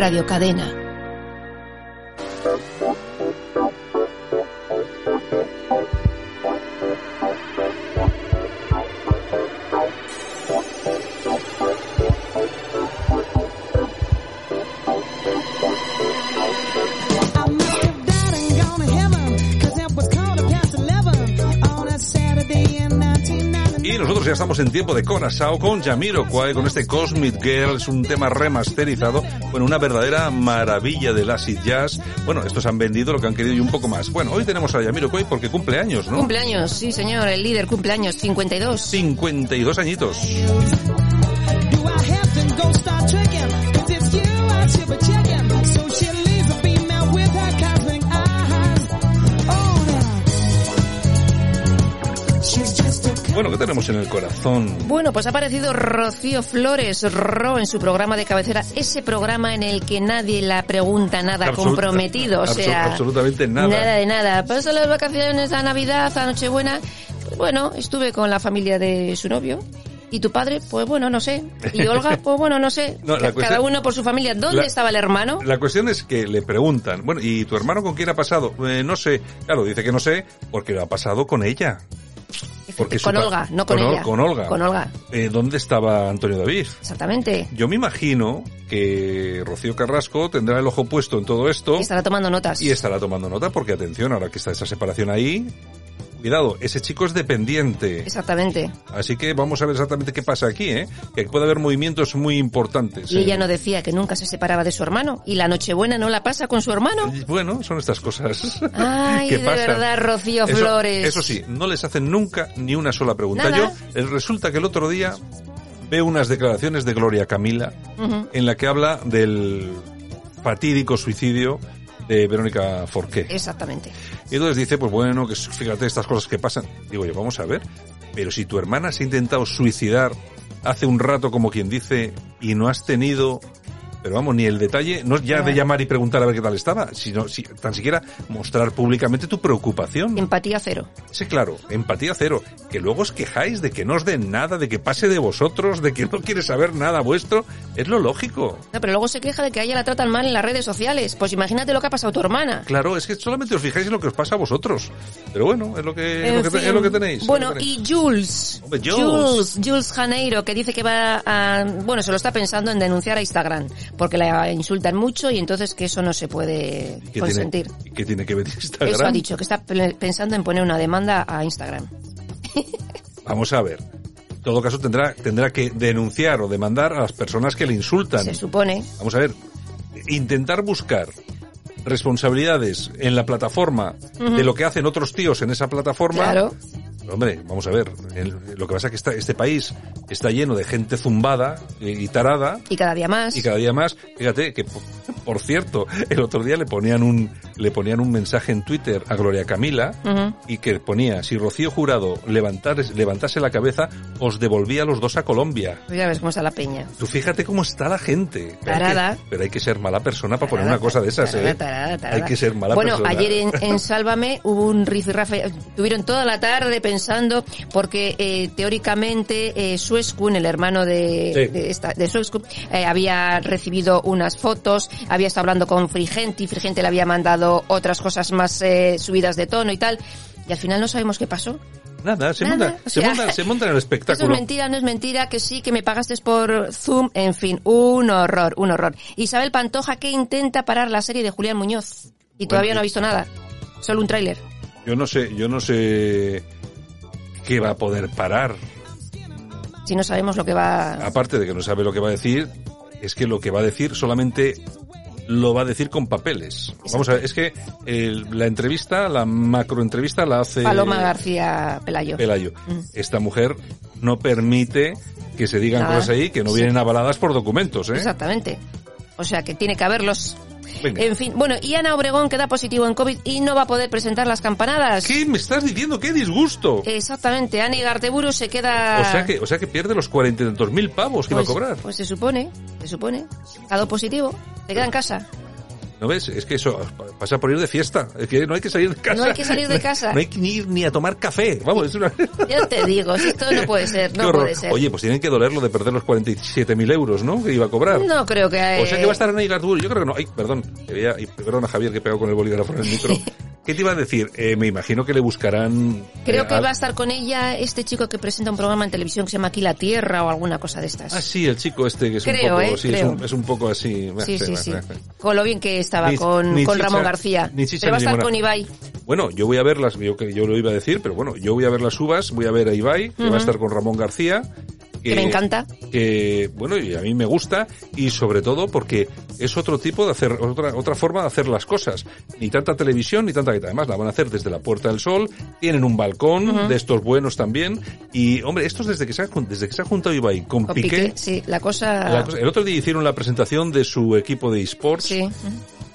Radio Cadena. Y nosotros ya estamos en tiempo de Conasao con Jamiroquai, con este Cosmic Girl, es un tema remasterizado, bueno, una verdadera maravilla del acid jazz. Bueno, estos han vendido lo que han querido y un poco más. Bueno, hoy tenemos a Jamiroquai porque cumple años, ¿no? Cumpleaños, sí señor, el líder cumpleaños, 52. 52 añitos. Bueno, ¿qué tenemos en el corazón? Bueno, pues ha aparecido Rocío Flores Ro en su programa de cabecera, ese programa en el que nadie la pregunta nada Absoluta- comprometido, o sea, absolutamente nada. Nada de nada. Paso las vacaciones, la Navidad, la Nochebuena. Pues bueno, estuve con la familia de su novio. ¿Y tu padre? Pues bueno, no sé. ¿Y Olga? Pues bueno, no sé. No, cuestión- Cada uno por su familia. ¿Dónde La- estaba el hermano? La cuestión es que le preguntan, bueno, ¿y tu hermano con quién ha pasado? Eh, no sé. Claro, dice que no sé porque lo ha pasado con ella. Porque con Olga, no con, ella. Con Olga. Con Olga, Eh, ¿Dónde estaba Antonio David? exactamente. Yo me imagino que Rocío Carrasco tendrá el ojo puesto en todo esto Y estará tomando notas. y estará tomando nota porque atención, ahora que está esa separación ahí, cuidado, ese chico es dependiente. Exactamente. Así que vamos a ver exactamente qué pasa aquí, ¿eh? Que puede haber movimientos muy importantes. Y ¿eh? ella no decía que nunca se separaba de su hermano. ¿Y la Nochebuena no la pasa con su hermano? Bueno, son estas cosas Ay, que de pasan. verdad, Rocío Eso- Flores. Eso sí, no les hacen nunca ni una sola pregunta. Nada. Yo, eh, resulta que el otro día veo unas declaraciones de Gloria Camila en la que habla del fatídico suicidio de Verónica Forqué. Exactamente. Y entonces dice, pues bueno, que fíjate estas cosas que pasan. Digo yo, vamos a ver, pero si tu hermana se ha intentado suicidar hace un rato, como quien dice, y no has tenido, pero vamos, ni el detalle, no es ya de llamar y preguntar a ver qué tal estaba, sino si, tan siquiera mostrar públicamente tu preocupación. Empatía cero. Sí, claro, empatía cero. Que luego os quejáis de que no os den nada, de que pase de vosotros, de que no quiere saber nada vuestro, es lo lógico. No, pero luego se queja de que a ella la tratan mal en las redes sociales. Pues imagínate lo que ha pasado a tu hermana. Claro, es que solamente os fijáis en lo que os pasa a vosotros. Pero bueno, es lo que, es lo que, te- fin. es lo que tenéis. lo Bueno, que tenéis. y Jules. Hombre, Jules. Jules. Jules Janeiro, que dice que va a... Bueno, se lo está pensando en denunciar a Instagram, porque la insultan mucho y entonces que eso no se puede ¿Qué consentir. Tiene, ¿Qué tiene que ver Instagram? Eso ha dicho, que está pe- pensando en poner una demanda a Instagram. Vamos a ver. En todo caso tendrá, tendrá que denunciar o demandar a las personas que le insultan. Se supone. Vamos a ver. Intentar buscar responsabilidades en la plataforma de lo que hacen otros tíos en esa plataforma. Claro. Hombre, vamos a ver. el- lo que pasa es que este país está lleno de gente zumbada y tarada. Y cada día más. Y cada día más, fíjate que por, cierto, el otro día le ponían un le ponían un mensaje en Twitter a Gloria Camila y que ponía si Rocío Jurado levantar, levantase la cabeza os devolvía a los dos a Colombia. Ya ves cómo está la peña. Tú fíjate cómo está la gente. Pero hay que- Tarada. pero hay que ser mala persona para poner una cosa de esas, tarada, ¿eh? tarada, tarada. Hay que ser mala bueno, persona. ayer en, en Sálvame hubo un rifirrafe. Tuvieron toda la tarde pensando, porque eh, teóricamente eh, Sueskun, el hermano de, Sí. de, esta, de Sueskun, eh, había recibido unas fotos, había estado hablando con Frigenti, Frigenti le había mandado otras cosas más eh, subidas de tono y tal. Y al final no sabemos qué pasó. Nada, se, Nada, monta, o se, monta, se monta en el Eso es espectáculo. mentira, no es mentira, que sí, que me pagaste por Zoom, en fin, un horror, un horror. Isabel Pantoja que intenta parar la serie de Julián Muñoz y todavía no ha visto nada, solo un tráiler. Yo no sé, yo no sé qué va a poder parar. Si no sabemos lo que va... Aparte de que no sabe lo que va a decir, es que lo que va a decir solamente lo va a decir con papeles. Vamos a ver, es que eh, la entrevista, la macroentrevista la hace Paloma García Pelayo. Pelayo. Mm. Esta mujer no permite que se digan Nada. cosas ahí que no Sí. vienen avaladas por documentos, ¿eh? Exactamente. O sea que tiene que haberlos. Venga. En fin, bueno, y Ana Obregón queda positivo en COVID y no va a poder presentar las campanadas. ¿Qué me estás diciendo? ¡Qué disgusto! Exactamente, Ani Garteburu se queda... O sea que, o sea que pierde los cuarenta y tantos mil pavos que pues, iba a cobrar. Pues se supone, se supone. Ha dado positivo, te queda en casa. ¿No ves? Es que eso pasa por ir de fiesta. Es que no hay que salir de casa. No hay que salir de casa. No hay que ni ir ni a tomar café. Vamos, es una... Ya te digo, si esto no puede ser, no puede ser. Oye, pues tienen que doler lo de perder los 47.000 euros, ¿no? Que iba a cobrar. No creo que... O sea que eh, va a estar en Gartuburu. Yo creo que no. Ay, perdón. Que veía- ay, perdona, Javier, que he pegado con el bolígrafo en el micro. ¿Qué te iba a decir? Eh, me imagino que le buscarán... Creo eh, que al- va a estar con ella este chico que presenta un programa en televisión que se llama Aquí la Tierra o alguna cosa de estas. Ah, sí, el chico este que es Creo, un poco... ¿eh? sí, es Creo. un, es un poco así... Sí, sí, sí. Con lo bien que estaba Ni- con, ni con chicha- Ramón García. ni chicha Pero va a estar limonada. con Ibai. Bueno, yo voy a ver las, yo, yo lo iba a decir, pero bueno, yo voy a ver las uvas, voy a ver a Ibai, que va a estar con Ramón García. Que me encanta. Que, bueno, y a mí me gusta, y sobre todo porque es otro tipo de hacer, otra, otra forma de hacer las cosas. Ni tanta televisión, ni tanta que además la van a hacer desde la Puerta del Sol, tienen un balcón de estos buenos también, y hombre, estos desde que se ha, desde que se ha juntado Ibai con, Con Piqué, Piqué, sí, la cosa... la cosa- el otro día hicieron la presentación de su equipo de esports, Sí.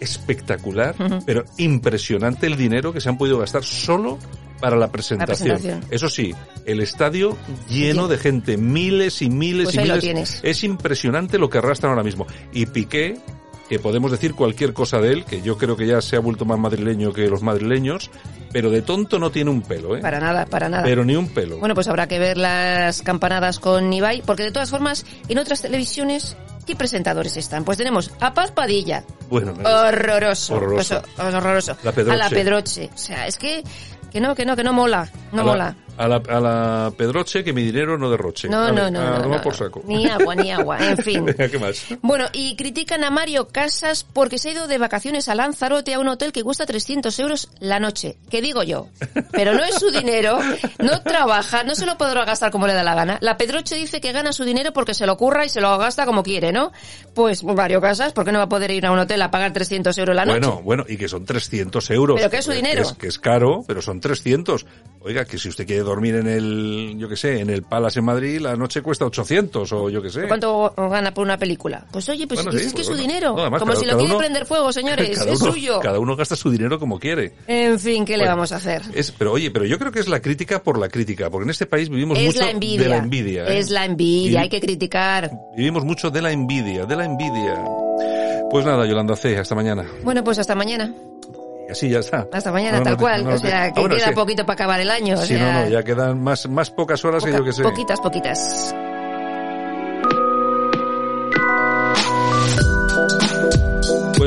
espectacular, pero impresionante el dinero que se han podido gastar solo para la presentación. presentación. Eso sí, el estadio lleno de gente, miles y miles Pues y miles. Es impresionante lo que arrastran ahora mismo. Y Piqué, que podemos decir cualquier cosa de él, que yo creo que ya se ha vuelto más madrileño que los madrileños, pero de tonto no tiene un pelo, ¿eh? Para nada, para nada. Pero ni un pelo. Bueno, pues habrá que ver las campanadas con Ibai, porque de todas formas, en otras televisiones, ¿qué presentadores están? Pues tenemos a Paz Padilla, Bueno, horroroso, Horroroso. Pues, horroroso. La. A la Pedroche. O sea, es que, que no, que no, que no mola, no mola. A, la, a la Pedroche que mi dinero no derroche. No, no, no, a no, no, por saco. Ni agua, ni agua, en fin. ¿qué más? Bueno, y critican a Mario Casas porque se ha ido de vacaciones a Lanzarote a un hotel que cuesta 300 euros la noche. ¿Qué digo yo? Pero no es su dinero, no trabaja, no se lo podrá gastar como le da la gana. La Pedroche dice que gana su dinero porque se lo curra y se lo gasta como quiere, ¿no? Pues Mario Casas, ¿por qué no va a poder ir a un hotel a pagar 300 euros la noche? Bueno, bueno, y que son 300 euros. Pero que es su dinero. Que es, que es caro, pero son 300. Oiga, que si usted quiere dormir en el, yo qué sé, en el Palace en Madrid, la noche cuesta 800 o yo qué sé. ¿Cuánto gana por una película? Pues oye, pues Bueno, sí, es que es su bueno. dinero. No, además, como cada- si lo quiere uno- prender fuego, señores, es uno, suyo. Cada uno gasta su dinero como quiere. En fin, ¿qué le vamos a hacer? Es, pero oye, pero yo creo que es la crítica por la crítica, porque en este país vivimos Es mucho la envidia. de la envidia. ¿eh? Es la envidia, Y- hay que criticar. Vivimos mucho de la envidia, de la envidia. Pues nada, Yolanda C, hasta mañana. Bueno, pues hasta mañana. Así ya está. Hasta mañana, No, no tal te- cual. no, no o sea, Ah, que bueno, queda sí. poquito para acabar el año. o Sí, sea, no, no, ya quedan más, más pocas horas que poca- yo que sé. Poquitas, poquitas.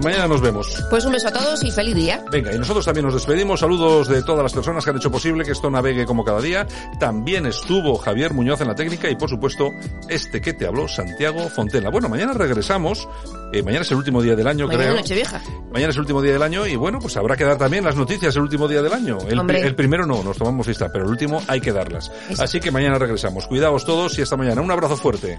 Pues mañana nos vemos. Pues un beso a todos y feliz día. Venga, y nosotros también nos despedimos. Saludos de todas las personas que han hecho posible que esto navegue como cada día. También estuvo Javier Muñoz en la técnica y, por supuesto, este que te habló, Santiago Fontela. Bueno, mañana regresamos. Eh, mañana es el último día del año, Mañana creo. Nochevieja. Mañana es el último día del año y, bueno, pues habrá que dar también las noticias el último día del año. El, primero no, nos tomamos fiesta, pero el último hay que darlas. Eso. Así que mañana regresamos. Cuidaos todos y hasta mañana. Un abrazo fuerte.